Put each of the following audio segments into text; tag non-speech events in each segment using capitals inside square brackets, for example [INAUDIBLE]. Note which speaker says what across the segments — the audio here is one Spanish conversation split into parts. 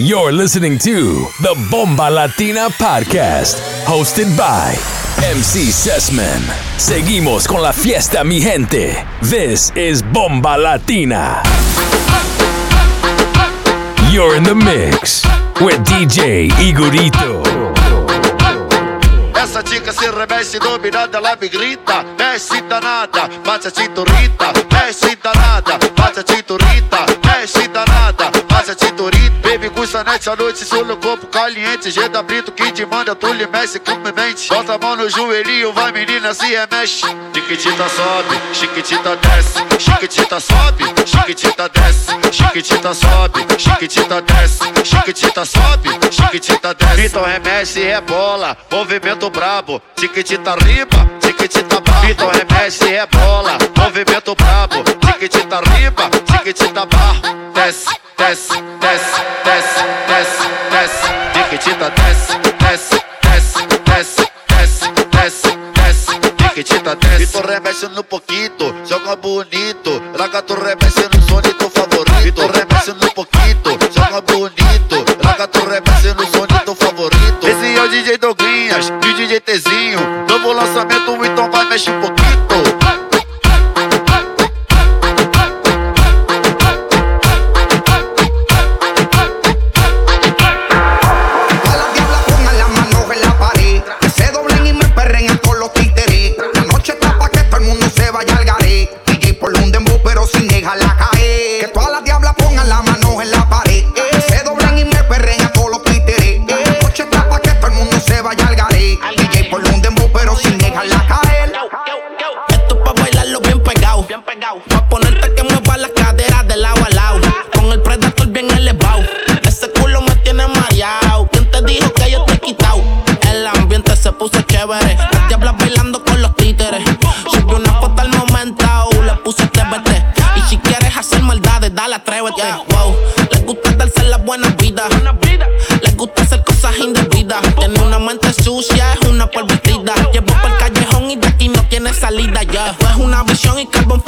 Speaker 1: You're listening to the Bomba Latina Podcast, hosted by MC Sessman. Seguimos con la fiesta, mi gente. This is Bomba Latina. You're in the mix with DJ Igorito.
Speaker 2: Essa dica se dominada, me grita Desce danada, a cinturita Desce danada, Custa nessa noite, solo corpo caliente. Geda Brito, quem te manda, tu lhe mexe com mente Bota a mão no joelhinho, vai menina, se remexe. Chiquitita sobe, chiquitita desce. Chiquitita sobe, chiquitita desce. Chiquitita sobe, chiquitita desce. Chiquitita sobe, chiquitita desce. Então remexe rebola, movimento brabo. Chiquitita riba, chiquitita barra Então remexe rebola, movimento brabo. Chiquitita riba, chiquitita barra Desce, desce, desce, desce, desce, desce, Tiquitita desce, desce, desce, desce, desce, desce, desce, Tiquitita desce. E tô remexendo um pouquinho, joga bonito, raga tu remexendo o som de teu favorito. Vitor tô remexendo um pouquinho, joga bonito, raga tu remexendo o som de teu favorito. Esse é o DJ Douglinhas e o DJ Tzinho, novo lançamento, então vai mexer um pouquinho.
Speaker 3: Chévere. Las diablas bailando con los títeres. Subí una foto al momento, le puse TBT. Y si quieres hacer maldades, dale, atrévete. Wow. Les gusta darse las buenas vidas. Les gusta hacer cosas indebidas. Tiene una mente sucia, es una polvitida. Llevo por el callejón y de aquí no tiene salida ya. Es una visión y carbon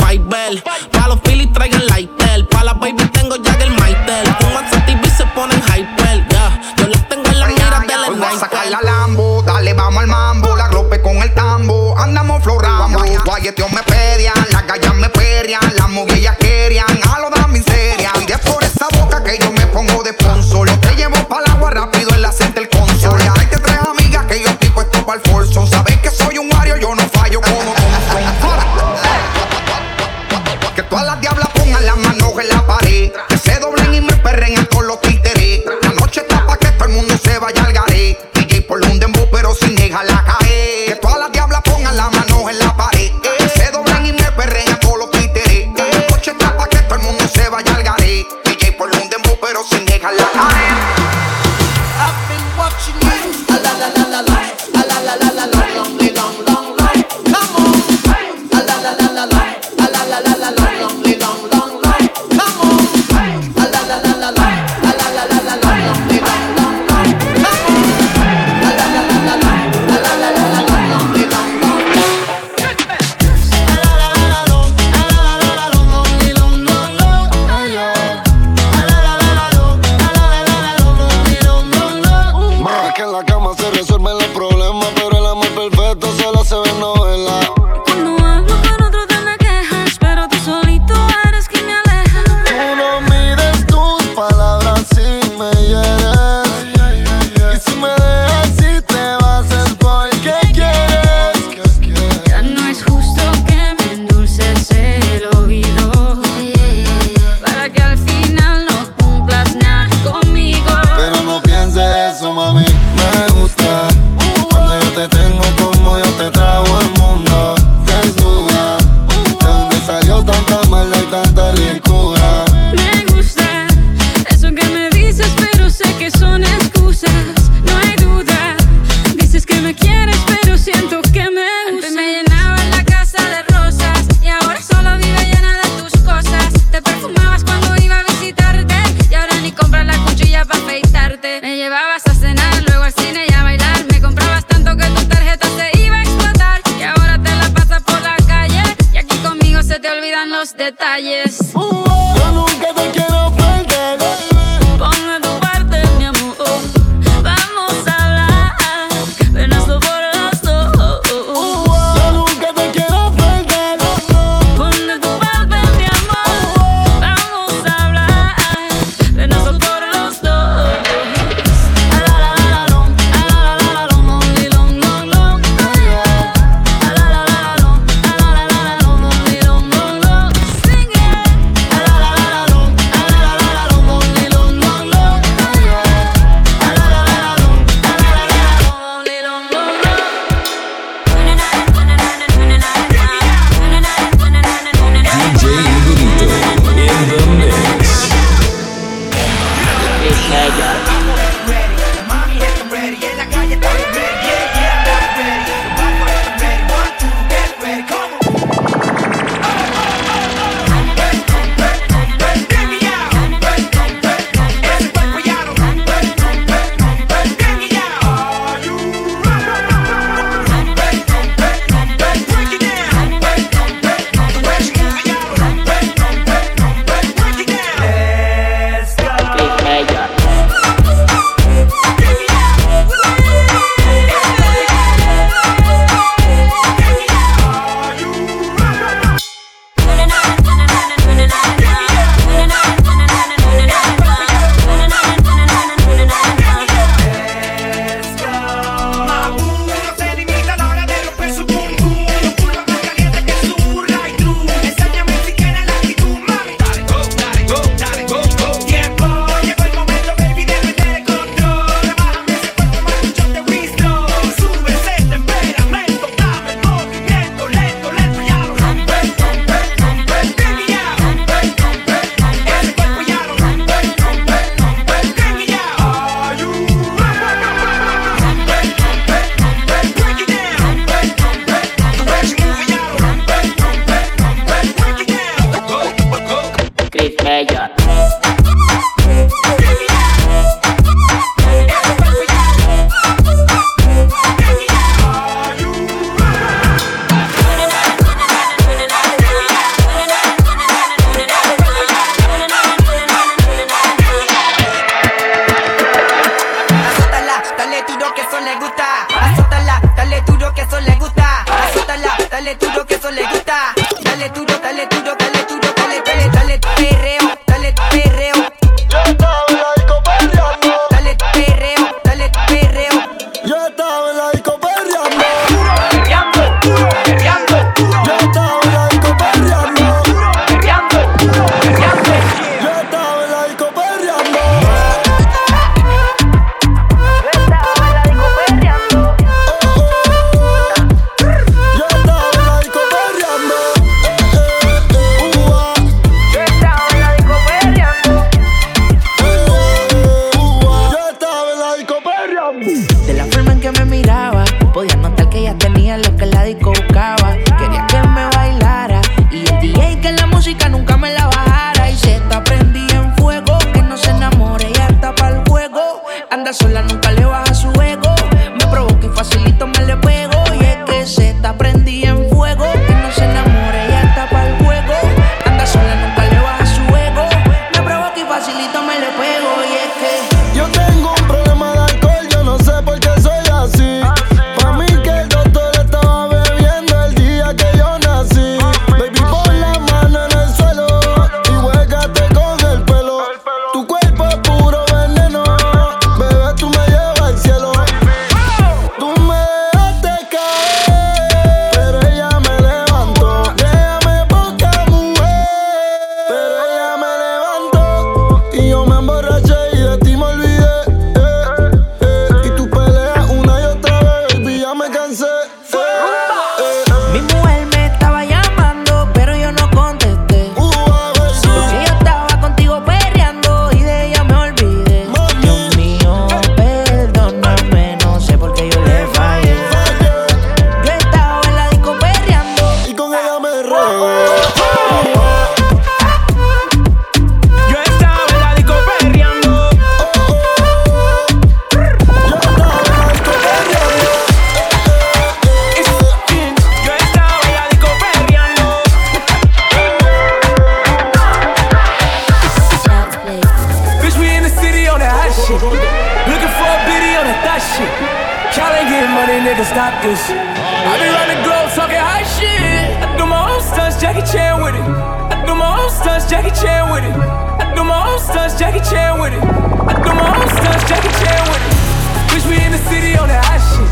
Speaker 4: Jackie Chan with it. I do my own stunts, Jackie Chan with it. Wish we in the city on that hot shit.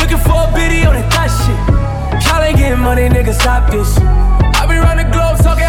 Speaker 4: Looking for a biddy on that thot shit. Y'all ain't getting money, nigga, stop this.
Speaker 1: I be round the
Speaker 5: globe talking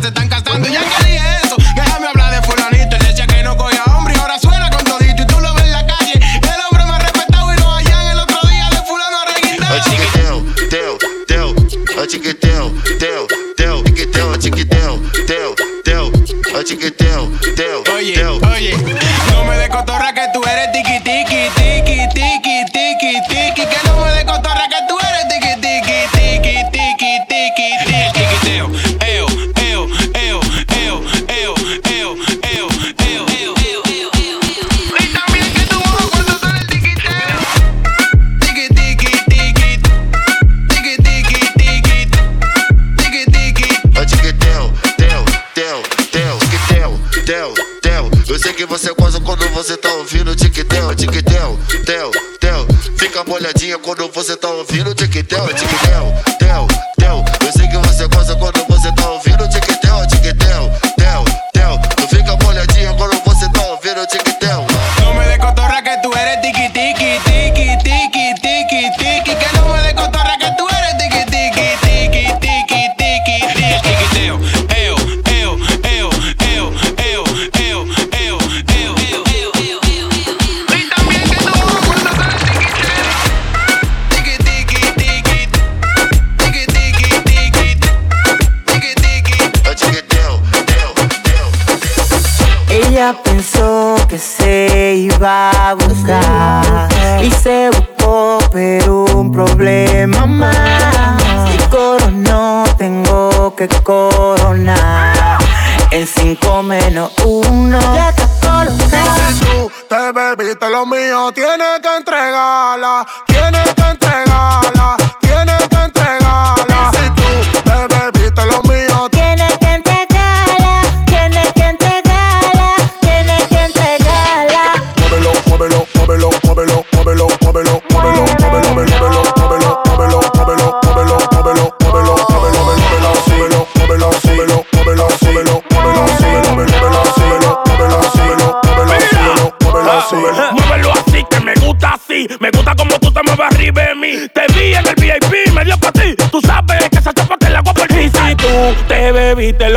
Speaker 6: se están
Speaker 7: olhadinha quando você tá ouvindo.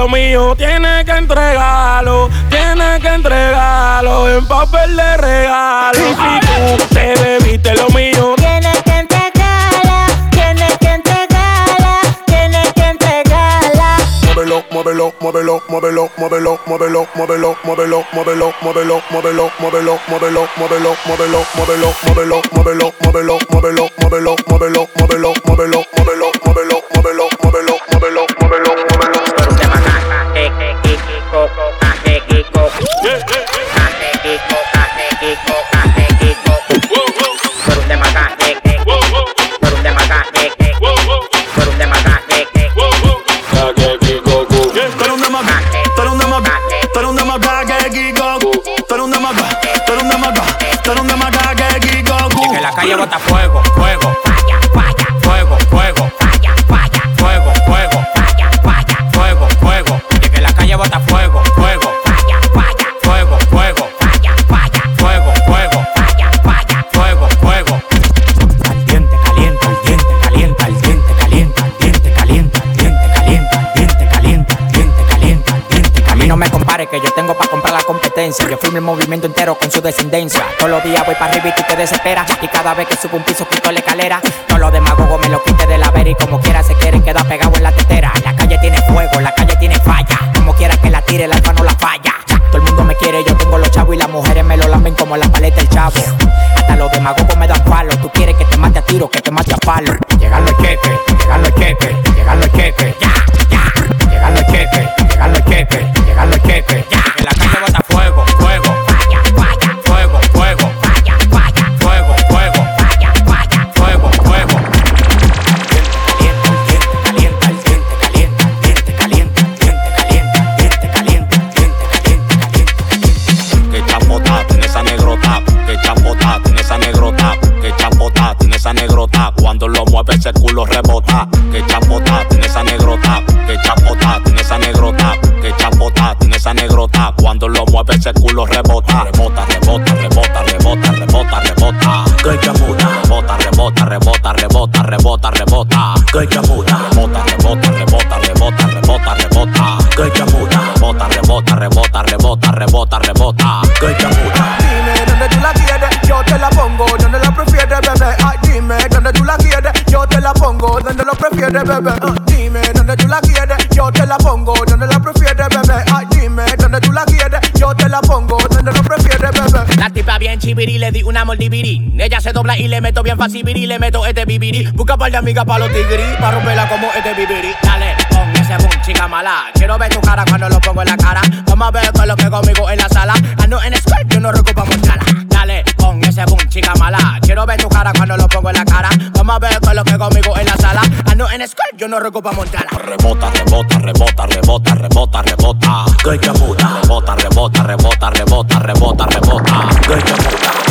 Speaker 8: Lo mío tiene que
Speaker 9: entregarlo, tiene que entregarlo en papel de regalo. Si tú te debiste lo mío,
Speaker 10: tienes que entregarla, tienes que entregarla, tienes que entregarla.
Speaker 8: Muévelo, muévelo, muévelo, muévelo, muévelo, muévelo, muévelo, muévelo, muévelo, muévelo, muévelo, muévelo, muévelo, muévelo, muévelo, muévelo, muévelo, muévelo, muévelo.
Speaker 6: Dime el movimiento entero con su descendencia. Todos los días voy para arriba y tú te desesperas. Y cada vez que subo un piso, quito la escalera. No los demagogos me lo quite de la vera y como quiera se quieren quedar
Speaker 11: pegados Rebota, rebota, rebota, rebota, rebota, rebota. Rebota, rebota, rebota, rebota, rebota, rebota.
Speaker 12: Dime dónde tú la quieres, yo te la pongo. Donde la prefieres, bebé. Ay, dime dónde tú la quieres, yo te la pongo. Donde lo prefieres, bebé. Ah, dime.
Speaker 13: biribiri, le di una mordibirí. Ella se dobla y le meto bien fácil y le meto este bibirí. Busca par de amigas pa' los tigri, pa' romperla como este bibirí. Dale, con ese boom, chica mala. Quiero ver tu cara cuando lo pongo en la cara. Vamos a ver con lo que conmigo en la sala. Ah, Ando en squirt, yo no recupamos chala. Dale, con ese boom, chica mala. Quiero ver tu cara cuando lo pongo en la cara. Vamos a ver con lo que conmigo en la en squad, yo no roco pa'
Speaker 11: montar. Rebota, rebota, rebota, rebota, rebota, rebota. Gay que puta. Rebota, rebota, rebota, rebota, rebota, rebota.
Speaker 14: Gay que puta.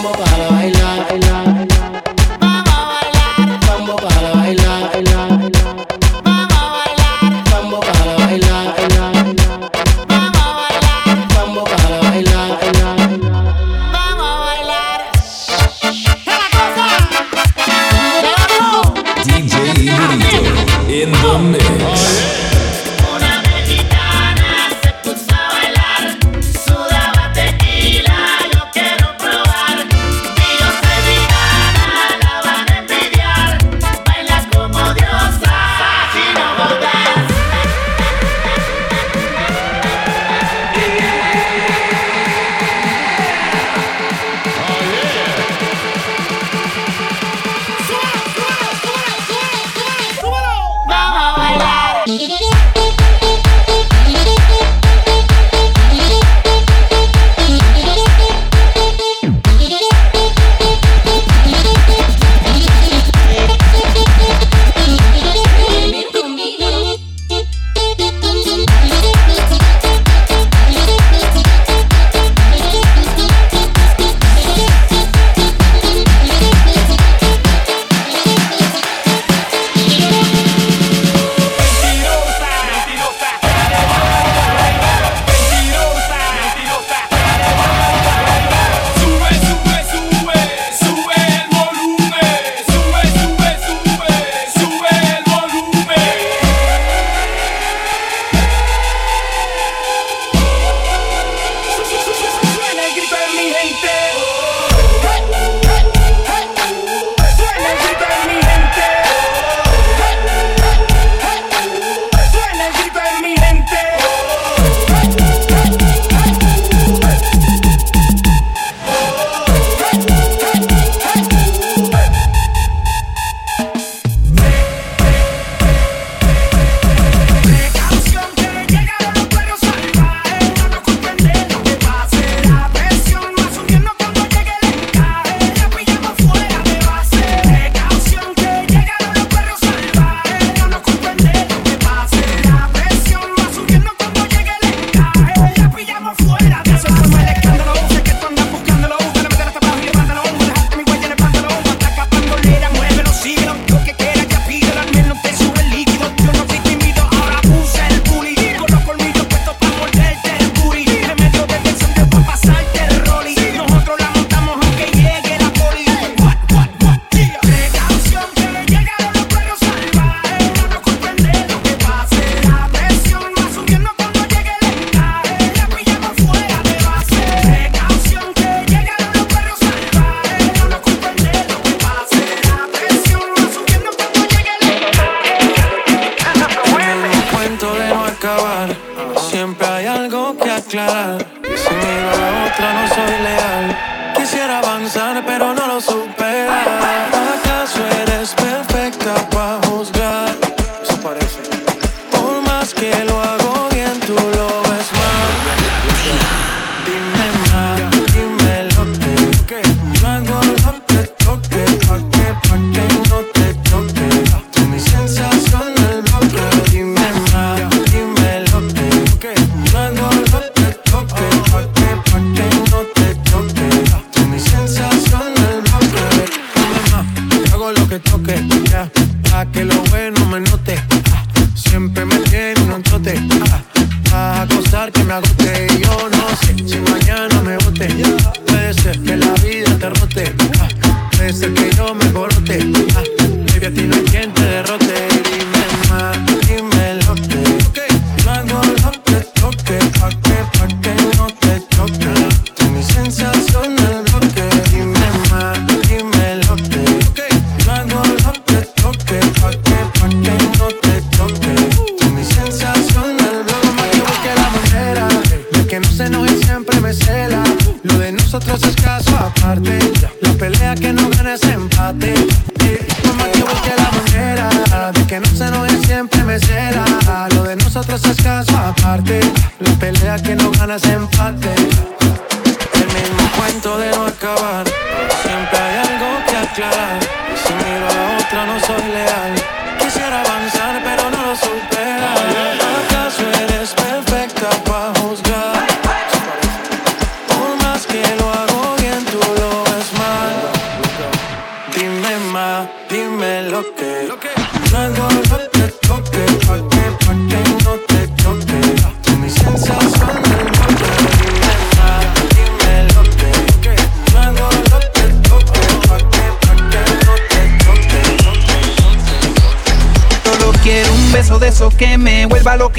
Speaker 13: I'm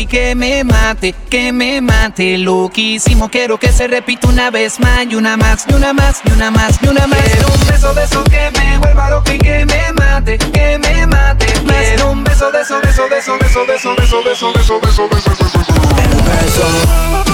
Speaker 13: que me
Speaker 15: mate, que me
Speaker 16: mate loquísimo. Quiero que se repita una vez más y una más y una más y una más y una más. Quiero un beso de esos que me vuelva loco y que me mate, que me mate. Quiero un beso de esos, beso, beso, beso, beso, beso, beso, beso, beso, beso, beso, beso.
Speaker 15: El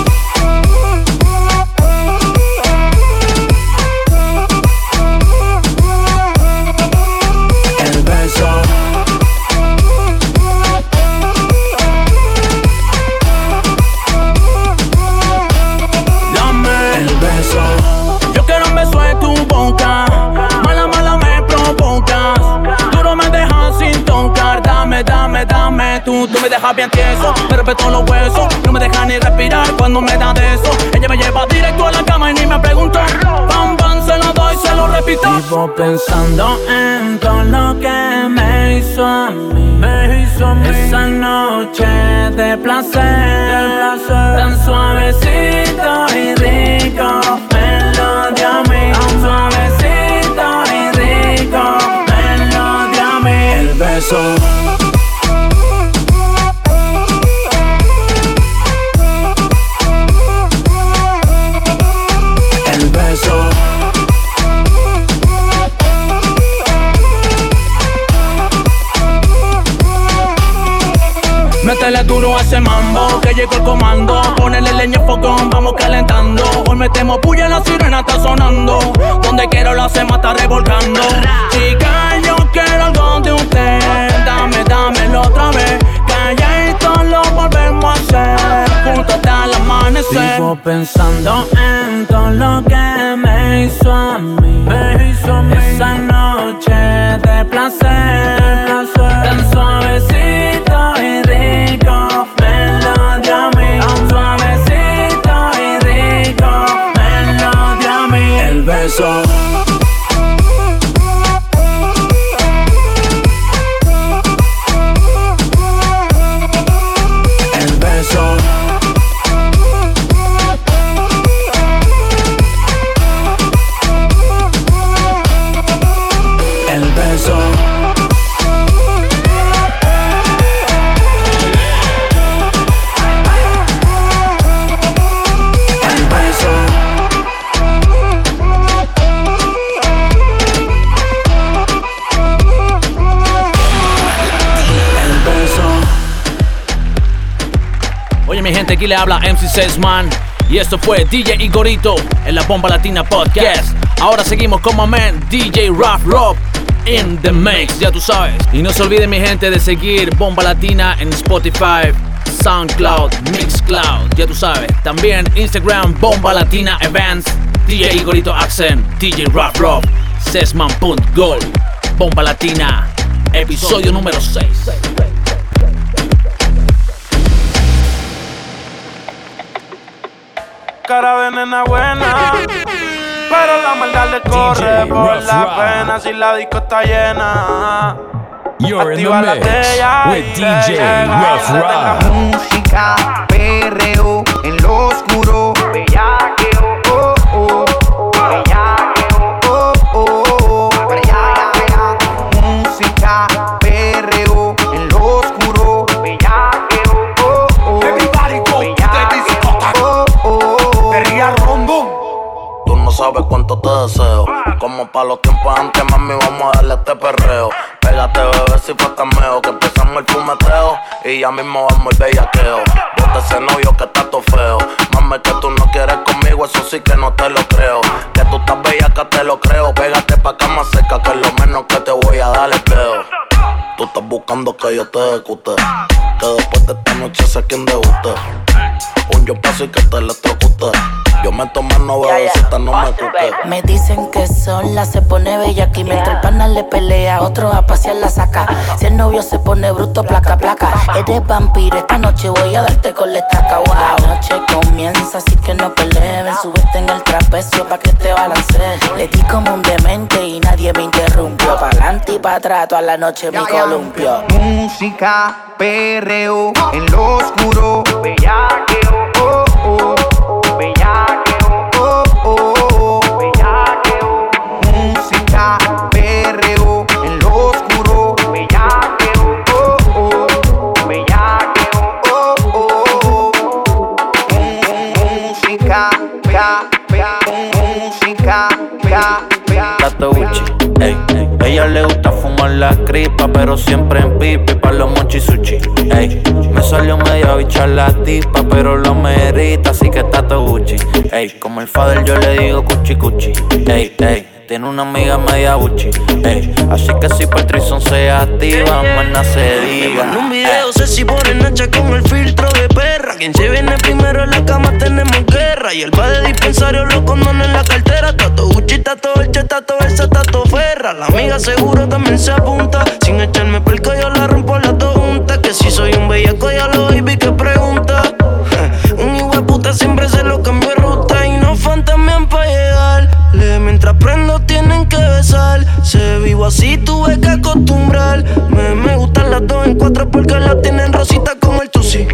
Speaker 17: Dejas bien tieso. Me respeto los huesos. No me dejas ni respirar cuando me da de eso. Ella me lleva directo a la cama y ni me pregunta. Pam, pam, se lo doy, se lo repito. Vivo pensando en todo lo que me hizo a mí. Me hizo a mí. Esa noche de placer. Tan suavecito y rico. Me lo dio a mí. Tan suavecito y rico. Me lo dio a mí.
Speaker 15: El beso.
Speaker 17: Métele duro a ese mambo, que llegó el comando. Ponele leña al fogón, vamos calentando. Hoy metemos puya, la sirena está sonando. Donde quiero la sema está revolcando. Chica, yo quiero algo de usted. Dame, dámelo otra vez. Calladito lo volvemos a hacer. Juntos hasta el amanecer. Vivo pensando en todo lo que me hizo a mí. Me hizo a mí. Esa noche de placer. Tan suavecito y rico. Me lo dio a mí. Tan suavecito y rico. Me lo dio a mí.
Speaker 15: El beso.
Speaker 17: Aquí le habla MC Sesman Y esto fue DJ Igorito en la Bomba Latina Podcast. Ahora seguimos con my man DJ Rough Rob in the mix, ya tú sabes. Y no se olviden mi gente de seguir Bomba Latina en Spotify SoundCloud, Mixcloud, ya tú sabes. También Instagram Bomba Latina Events DJ Igorito Accent, DJ Rough Rob Sesman.gold Bomba Latina, episodio número 6
Speaker 18: cara de nena buena. Pero la maldad le corre por
Speaker 1: Rough
Speaker 18: la
Speaker 1: Rock.
Speaker 18: pena si la disco está llena.
Speaker 1: You're in the mix with DJ. Rough Rock.
Speaker 19: Música, perreo, en lo oscuro, bellaqueo,
Speaker 20: Como para los tiempos antes, mami, vamos a darle este perreo. Pégate, bebé, si fue cameo. Que empezamos el fumeteo y ya mismo vamos el bellaqueo. Bota ese novio que está todo feo. Mami, que tú no quieres conmigo, eso sí que no te lo creo. Que tú estás bella, que te lo creo. Pégate pa' cama seca, que es lo menos que te voy a dar el peo. Tú estás buscando que yo te ejecute. Que después de esta noche sé quién debuste. Un yo paso y que te electrocute. Yo me tomo no bebecita, no me cuque.
Speaker 21: Me dicen que sola se pone bella aquí mientras el pana le pelea, otro a pasear la saca. Si el novio se pone bruto, placa, placa. Eres vampiro, esta noche voy a darte con la estaca. Wow. La noche comienza, así que no peleen. Subiste en el trapecio pa' que te balance. Le di como un demente y nadie me interrumpió. Pa' adelante y pa' atrás, toda la noche me columpio.
Speaker 19: Música, perreo, en lo oscuro. Bellaqueo,
Speaker 22: pero siempre en pipi pa' los monchi sushi, ey. Me salió media bicha la tipa, pero lo merita, así que Tato Gucci, ey. Como el father yo le digo cuchi cuchi, ey, ey. Tiene una amiga media buchi, ey. Así que si Patrison se activa, más se diga.
Speaker 23: En un video sé si pone nacha con el filtro de perra. Quien se viene primero en la cama tenemos guerra. Y el va de dispensario los condones en la cartera. Tato Gucci, tato Elche, tato Elsa, tato Ferra. La amiga seguro también se apunta. Sin echarme pelco yo la rompo las dos juntas. Que si soy un bellaco ya lo baby que pregunta. [LAUGHS] Un hijo puta siempre se lo cambio ruta. Y no fantamean pa' llegarle. Mientras prendo tienen que besar. Se vivo así tuve que acostumbrar. Me, me gustan las dos en cuatro porque las tienen rosita como el Tusi.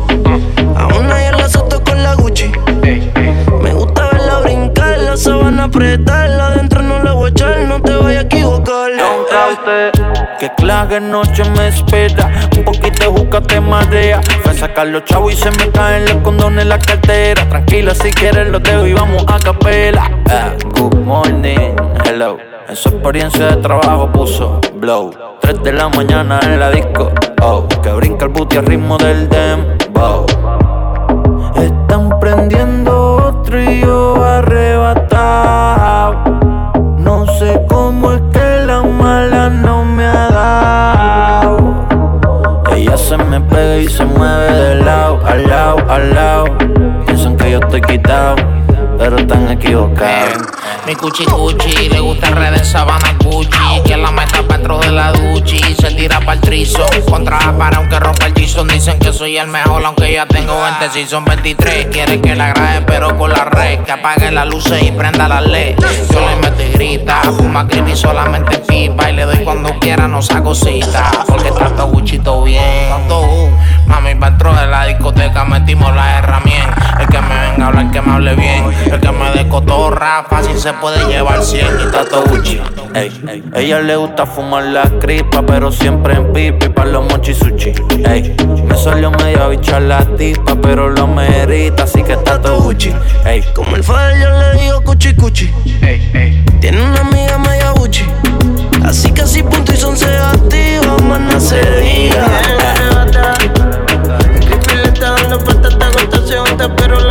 Speaker 23: Apretarla. Adentro no la voy a echar, no te vayas a equivocar.
Speaker 22: Que clave noche me espera. Un poquito de juca te marea. Fue a sacar los chavos y se me caen los condones en la cartera. Tranquila, si quieres los dejo y vamos a capela. Ah, good morning, hello. En su experiencia de trabajo puso blow. 3 de la mañana en la disco. Oh, que brinca el booty al ritmo del dembow. Están prendiendo yo arrebatado. No sé cómo es que la mala no me ha dado. Ella se me pega y se mueve de lado, al lado, al lado. Piensan que yo estoy quitado, pero están equivocados.
Speaker 13: Mi cuchi cuchi, le gusta el red de sabana Contra pared aunque rompa el tizón Dicen que soy el mejor aunque ya tengo 20 Si son 23 Quiere que la grabe pero con la red. Que apague las luces y prenda la led Yo le meto y grita Fuma creepy solamente pipa. Y le doy cuando quiera no saco cita Porque trato Gucci todo bien Mami, pa' dentro de la discoteca metimos la herramienta. El que me venga a hablar, que me hable bien. El que me dé cotorra, fácil se puede llevar 100 y
Speaker 22: Ey, ey. Ella le gusta fumar la cripa, pero siempre en pipi pa' los mochi sushi. Ey, me salió media bicha la tipa, pero lo merita, así que está todo Gucci. Ey,
Speaker 23: Como el father yo le digo cuchi cuchi. Tiene una amiga media Gucci. Así que si punto y son se activa, más no se diga. El creepy le está dando unta, pero la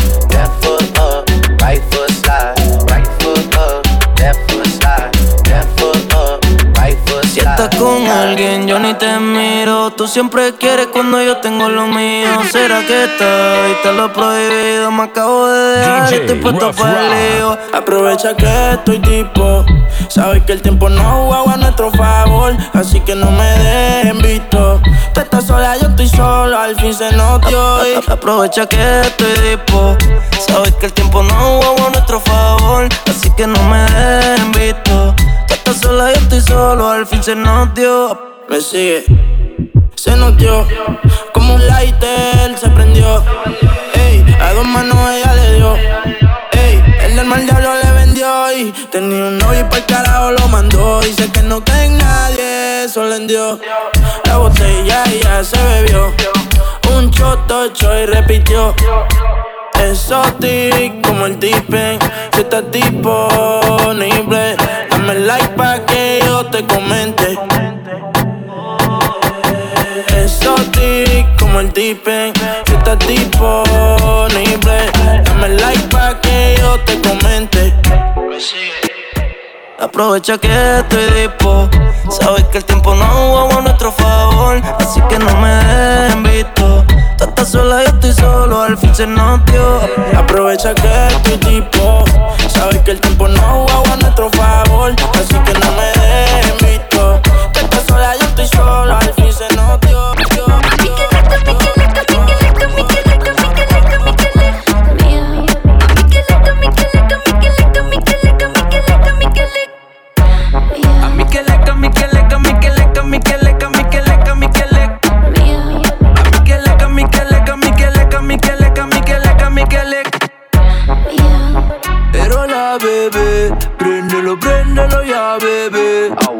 Speaker 23: con alguien, yo ni te miro. Tú siempre quieres cuando yo tengo lo mío. ¿Será que estoy? Te lo prohibido, me acabo de dejar.
Speaker 1: DJ
Speaker 23: Estoy puesto para el lío. Aprovecha que estoy tipo. Sabes que el tiempo no juega a nuestro favor. Así que no me dejen visto. Tú estás sola, yo estoy solo. Al fin se nos dio. y Aprovecha que estoy tipo. Sabes que el tiempo no juega a nuestro favor. Así que no me dejen visto. Estás sola, yo estoy solo. Al fin se nos dio. Me sigue. Se nos dio. Como un lighter se prendió. Ey, a dos manos ella le dio. Ey, el del mal diablo le vendió y tenía un novio y por carajo lo mandó. Dice que no en nadie, eso le dio. La botella ya se bebió. Un choto y repitió. Exotic como el tipen, si estás disponible, dame like pa' que yo te comente. Exotic como el tipen, si estás disponible, dame like pa' que yo te comente. Aprovecha que estoy dispo. Sabes que el tiempo no juega a nuestro favor. Así que no me dejen visto. Tú estás sola, yo estoy solo. Al fin se nos dio. Aprovecha que estoy tipo. Sabes que el tiempo no juega a nuestro favor. Así que no me dejen visto. Tú sola, yo estoy solo. Al fin se nos
Speaker 24: préndelo ya, bebé.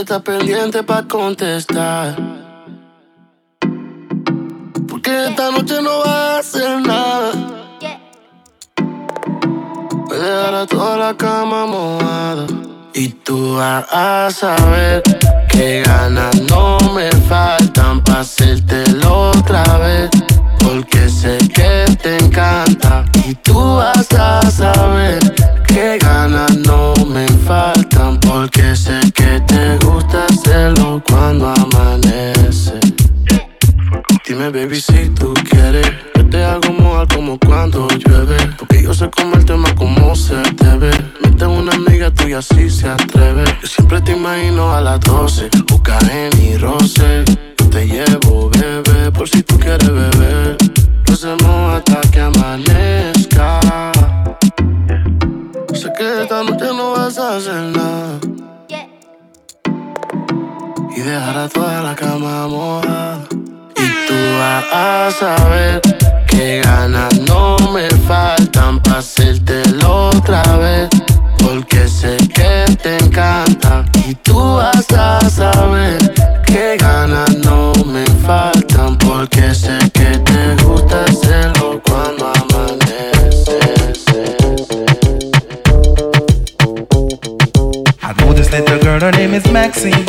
Speaker 24: Que
Speaker 23: estás pendiente para contestar. Porque esta noche no vas a hacer nada. Voy a dejar toda la cama mojada. Y tú vas a saber que ganas no me faltan para hacértelo otra vez. Porque sé que te encanta. Y tú vas a saber que ganas no me faltan. Porque sé que te gusta hacerlo cuando amanece. Dime, baby, si tú quieres. Yo te hago como cuando llueve. Porque yo sé cómo el tema como se debe. Mete una amiga tuya si se atreve. Yo siempre te imagino a las 12. Busca en y roce. Yo te llevo, bebé, por si tú quieres beber. Lo hacemos hasta que amanezca. Que esta noche no vas a hacer nada. Y dejar a toda la cama mojada. Y tú vas a saber que ganas no me faltan para hacértelo otra vez. Porque sé que te encanta. Y tú vas a saber que ganas no me faltan. Porque sé que te gusta hacerlo
Speaker 25: this little girl, her name is Maxine.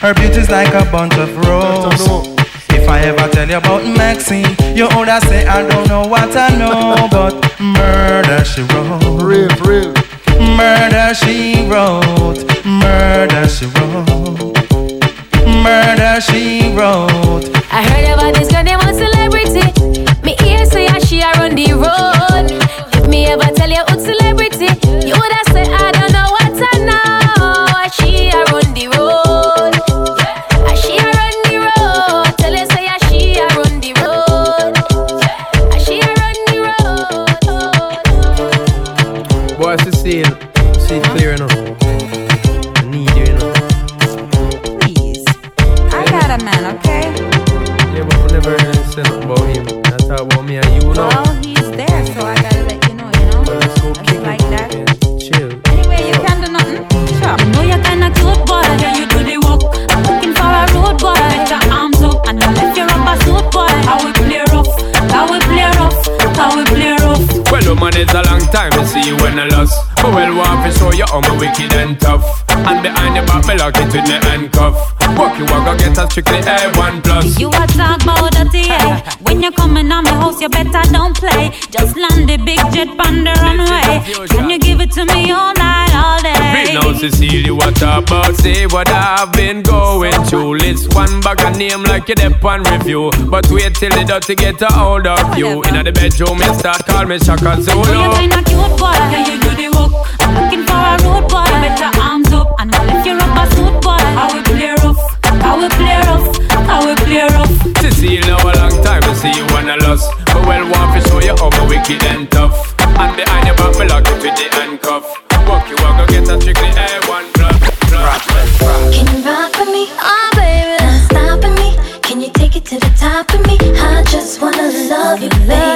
Speaker 25: Her beauty's like a bunch of roses. If I ever tell you about Maxine, you older say I don't know what I know, [LAUGHS] but murder she wrote. Real, real. Murder she wrote. Murder she wrote. Murder she wrote.
Speaker 26: I heard about this girl, they want celebrity. Me ear say how she a run the road. If me ever tell you who's celebrity, you woulda say I
Speaker 17: lost. But well, want to show you how my wicked and tough. And behind the back, me lock it with me handcuff. Walk you walk, I get a strictly A1 plus.
Speaker 27: You a talk about dirty, yeah. When you coming on my house, you better don't play. Just land the big jet on the runway. Can you give it to me all night, all
Speaker 17: Big
Speaker 27: day?
Speaker 17: now, Cecilia, what about? Say what I've been going through. List one bag of name like you dep on review. But wait till the dirty get a hold of you. In the bedroom, you start call me Shaka Zulu.
Speaker 27: kinda cute, boy. Yeah, you do the work. I'm looking for a road boy. Better how we play rough, how we play rough.
Speaker 17: Cecilia, now a long time to see you I lost. But well, want to show you how my wicked and tough. And behind your back, me lock it with the handcuff. Walk you walk, get a strictly A1 plus.
Speaker 28: Can you rock with me? Oh, baby, not stopping me. Can you take it to the top of me? I just wanna love you, baby.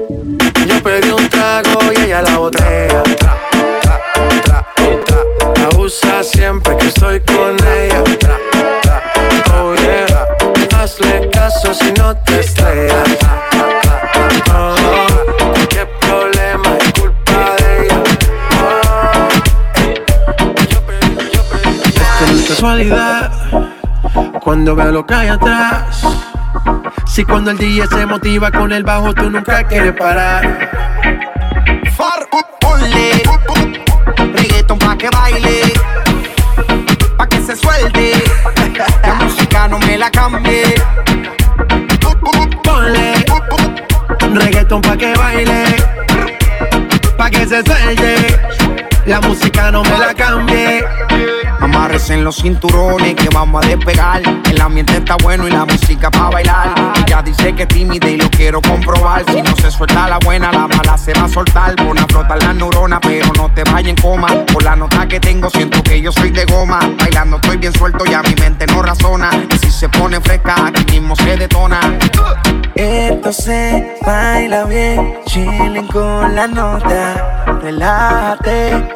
Speaker 15: Pedí un trago y ella la botella. Abusa siempre que estoy con ella. Oh yeah, hazle caso si no te estrellas. Oh, qué problema es culpa de ella. Esto no es casualidad. Cuando veo lo que hay atrás. Si cuando el DJ se motiva con el bajo, tú nunca quieres parar.
Speaker 19: Far, ponle reggaeton pa' que baile, pa' que se suelte. [LAUGHS] La música no me la cambie.
Speaker 15: Ponle reggaeton pa' que baile, pa' que se suelte. La música no me la cambie.
Speaker 19: Amarres en los cinturones que vamos a despegar. El ambiente está bueno y la música pa' bailar. Ella dice que es tímida y lo quiero comprobar. Si no se suelta la buena, la mala se va a soltar. Pon a flotar las neuronas, pero no te vayas en coma. Por la nota que tengo, siento que yo soy de goma. Bailando estoy bien suelto, ya mi mente no razona. Y si se pone fresca, aquí mismo se detona.
Speaker 15: Esto se baila bien, chilling con la nota. Relájate,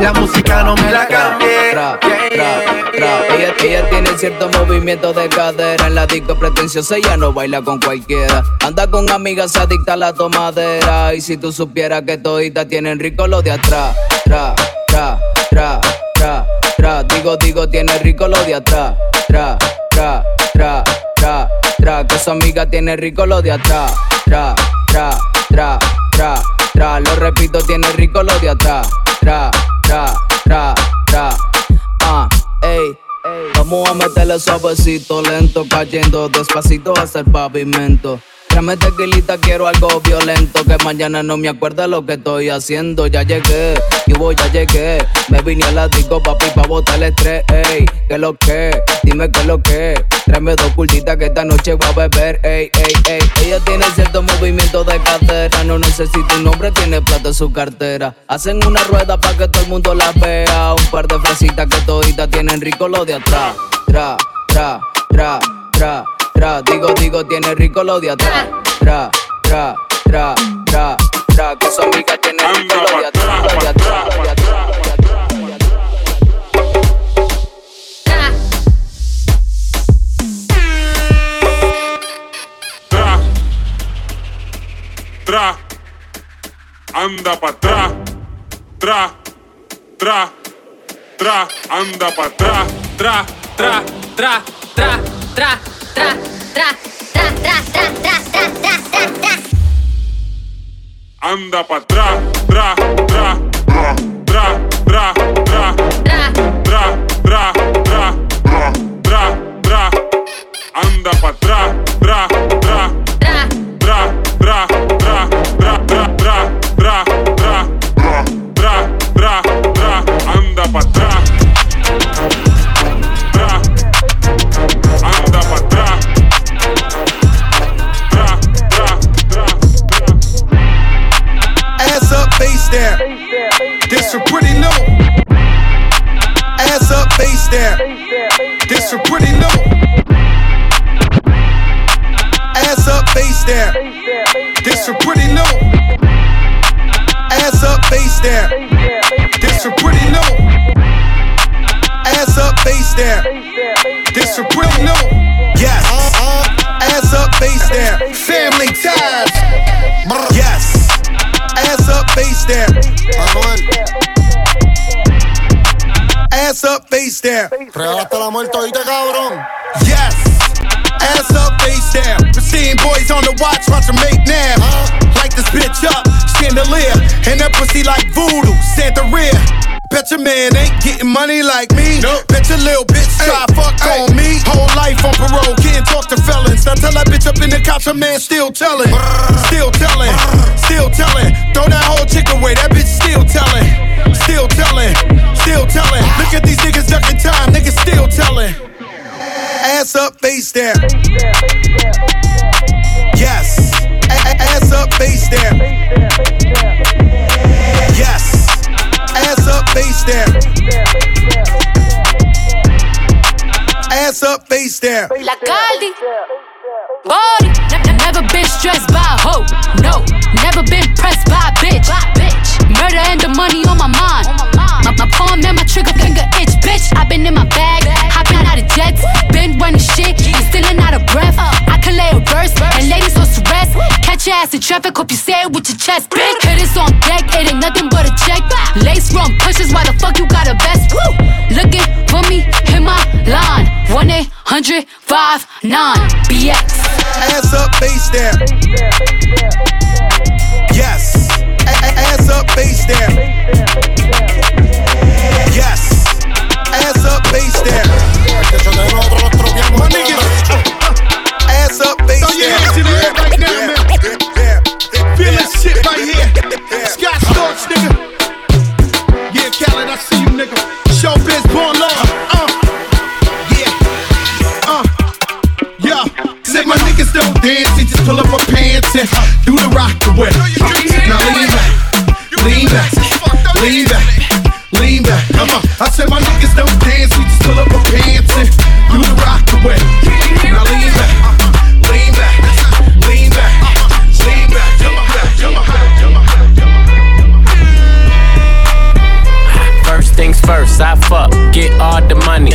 Speaker 15: La música no me la cambie.
Speaker 29: Tra, tra, tra. Ella, ella tiene cierto movimiento de cadera. En la disco pretenciosa ella no baila con cualquiera. Anda con amigas adicta a la tomadera. Y si tú supieras que toditas tienen rico lo de atrás. Tra, tra, tra, tra, tra. Digo, digo, tiene rico lo de atrás. Tra, tra, tra, tra, tra. Que su amiga tiene rico lo de atrás. Tra, tra, tra, tra, tra Lo repito, tiene rico lo de atrás. Tra, tra, tra, tra. Ah, ey. Vamos a meterle suavecito, lento, cayendo despacito hasta el pavimento. Tráeme tequilita, quiero algo violento. Que mañana no me acuerda lo que estoy haciendo. Ya llegué, yo voy, ya llegué. Me vine a la disco, papi, pa' botar el estrés. Ey, ¿qué lo que? Dime qué lo que. Tráeme dos cultitas que esta noche voy a beber. Ey, ey, ey. Ella tiene cierto movimiento de cadera. No necesita un nombre, tiene plata en su cartera. Hacen una rueda pa' que todo el mundo la vea. Un par de fresitas que toditas tienen rico lo de atrás. Tra, tra, tra, tra, tra. Digo, digo, tiene rico lo de atrás. Tra, tra, tra, tra, tra. Que su amiga tiene rico lo de atrás. Lo de atrás, lo de atrás.
Speaker 30: Tra, tra, anda pa' atrás, tra, tra, tra, anda pa' atrás, tra, tra, tra, tra, tra, tra, tra, tra, tra, tra, tra, tra, tra, tra, tra. Anda pa' atrás, tra, tra, tra, tra, tra, tra, tra, tra, tra, tra, tra, tra, anda pa' atrás, tra, tra,
Speaker 31: Bet your little bitch try fuck on me. Whole life on parole, can't talk to felons. Now tell that bitch up in the couch, her man still telling. Still telling, still telling. Throw that whole chick away, that bitch still telling. Still telling, still telling. Look at these niggas ducking time, niggas still telling. Ass up, face down. Yes. A- a- ass up, face down. Yes. Ass up, face down. Ass up, face down.
Speaker 27: La Caldi. Body. Ne- ne- Never been stressed by a hoe. No. Never been pressed by a bitch. Murder and the money on my mind. My, my palm and my trigger finger itch, bitch. i been in my bag, hopping out of jets. Been running shit, and still out of breath. Uh. I can lay a verse, and ladies on rest. Catch your ass in traffic, hope you say it with your chest, bitch. Hitters on deck, it ain't nothing but a check. Lace rum pushes, why the fuck you got a vest? Woo! 1 800 59 BX.
Speaker 31: Ass up, face down. Yes. A- a- ass up, face down. Yes. Ass up, face down. My niggas. Ass up, face down. Throw your hands in the air right now, man. Feel this shit right here. Scott Storch, nigga. dancing. Do the rock away. Now lean back, lean back, lean back, lean back. Come on. I said my niggas don't dance, we just pull up our pants and do the rock away. Now lean back, lean back, lean back, lean back. Come on. First things first, I fuck, get all the money.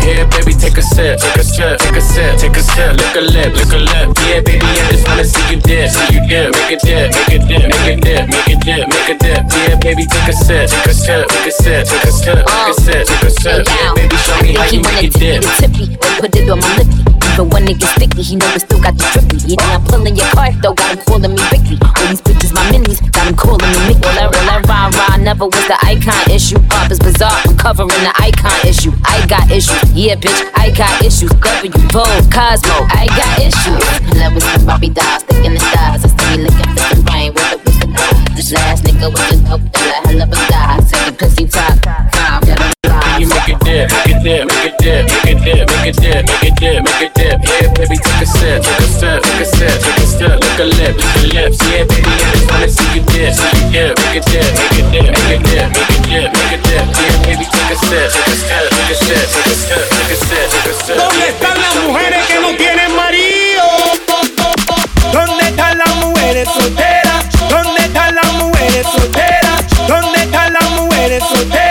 Speaker 32: Here, baby, take a sip, take a sip, take a sip, take a sip. Lick a lip, lick a lip. Yeah, baby, I just wanna see you dip, see you dip. Make a dip, make a dip, make a dip, make a dip, make a dip. Yeah, baby, take a sip, take a sip, take a sip, take a sip, take a sip, take a sip. Yeah, baby, show me how you make a dip.
Speaker 10: Tippy, put it on my lippy. Even when it gets sticky, he know still got the drippy. Yeah, I'm pulling your card though, got him calling me Ricky. All these bitches my minis, got him calling me Mickey. All that, all that rah rah never was the icon issue. Pop is bizarre, I'm covering the icon issue. I got issues, yeah, bitch, I got issues. W Vogue, Cosmo, I got issues. In love with some Bobby dolls, sticking the stars. I still be looking for some rain with the with the This last nigga was a dope, that hell of a guy. Second pussy top, five,
Speaker 32: dip, make a dip, make a dip, make a dip, make a dip, make a dip, make a dip. Yeah, baby, take a sip, take a sip, take a sip, take a sip. Lick a lip, lick a lips. Yeah, baby, I just wanna see you dip, see you dip. Make a dip, make a dip, make a dip, make a dip, make a dip. Yeah, baby, take a sip, take a.
Speaker 25: ¿Dónde están las mujeres que no tienen marido? ¿Dónde están las mujeres solteras? ¿Dónde están las mujeres solteras? ¿Dónde están las mujeres solteras?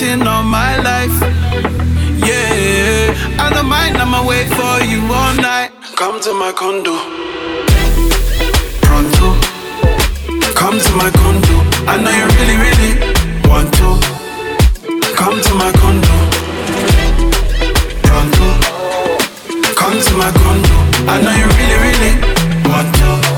Speaker 24: waiting all my life. Yeah, I don't mind. I'ma wait for you all night. Come to my condo, pronto. Come to my condo. I know you really, really want to. Come to my condo. Pronto. Come come to my condo. I know you really, really want to.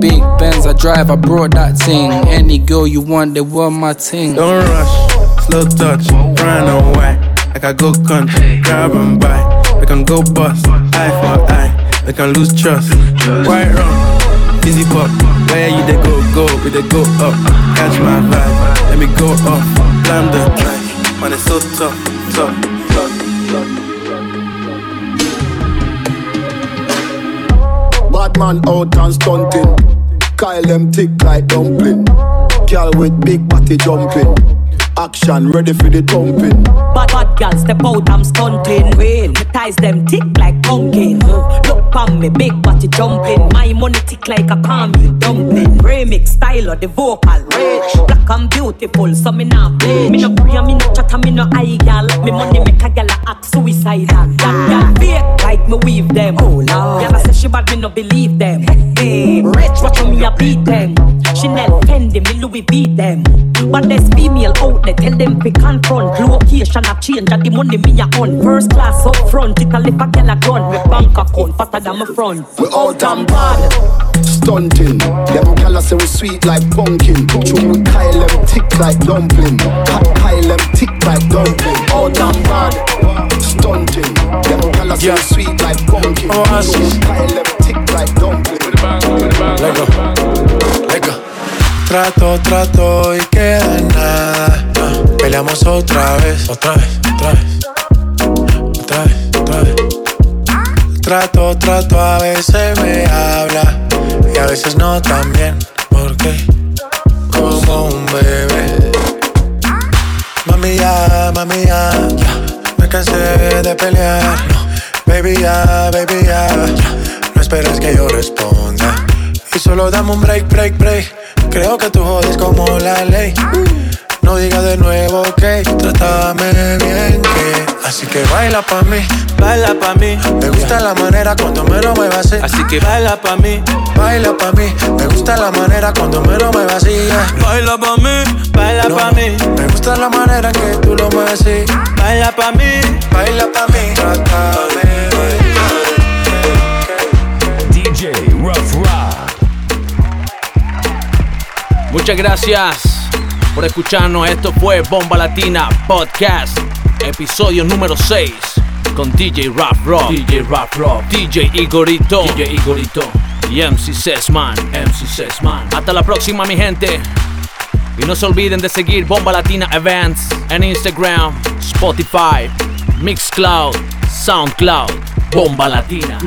Speaker 33: Big Benz I drive, I brought that thing. Any girl you want, they want my ting.
Speaker 34: Don't rush, slow touch, brown and white. I go country, grab and buy. We can go bust, eye for eye. We can lose trust. White rum, fizzy pop. Where you they go, go, we they go up. Catch my vibe, let me go up. Blam the track, man, it's so tough, tough.
Speaker 35: Bad man out and stunting. Kyle them thick like dumpling. Girl with big body jumping. Action ready for the thumping.
Speaker 36: Bad bad girl step out, I'm stunting. Real, my ties them tick like pumpkin. Look on me, big body jumping. My money tick like a palm dumpling. Remix style of the vocal rich. Black and beautiful, so me not bleach. Me no pray, me no chatter, me no eye gal. Me money make a gal act suicidal. Gal gal fake like me weave them. Oh lord, gal a say she bad, me no believe them. Hey, rich, watch how me a beat them. Chanel, Fendi, me Louis beat them. But there's female out there, tell them pick confront. Location a change, and the money me a on. First class up front, it a lip a gal a gun. Me bank account fatter than my front.
Speaker 35: We out and bad. Stunting. Them gyal a say we sweet like pumpkin. True we Kyle them thick like dumpling. Cut Kyle them thick like dumpling. Out and bad. Stunting. Them gyal a say we sweet like pumpkin. Oh, True we Kyle them thick like dumpling.
Speaker 15: Lego, Lego. Trato, trato y queda en nada. Peleamos otra vez, otra vez, otra vez, otra vez, otra vez. Trato, trato, a veces me habla y a veces no también. Porque como un bebé. Mami ya, mami ya, me cansé de pelear. Baby ya, baby ya, no esperes que yo responda. Y solo dame un break, break, break. Creo que tú jodes como la ley. No digas de nuevo que trátame bien que Así que baila pa' mí, baila pa' mí. Me gusta la manera cuando me lo muevas así. Así que baila pa' mí, baila pa' mí. Me gusta la manera cuando me lo muevas así. Baila pa' mí, baila
Speaker 37: No,
Speaker 15: pa' mí. Me gusta la manera que tú lo mueves así. Baila pa' mí, baila pa' mí. Trátame
Speaker 1: DJ Rough Rod.
Speaker 38: Muchas gracias por escucharnos. Esto fue Bomba Latina Podcast, episodio número 6 con DJ Rap Rock, DJ Rap Rock, DJ Igorito, DJ Igorito y MC Sesman, MC Sesman. Hasta la próxima, mi gente. Y no se olviden de seguir Bomba Latina Events en Instagram, Spotify, Mixcloud, Soundcloud, Bomba Latina.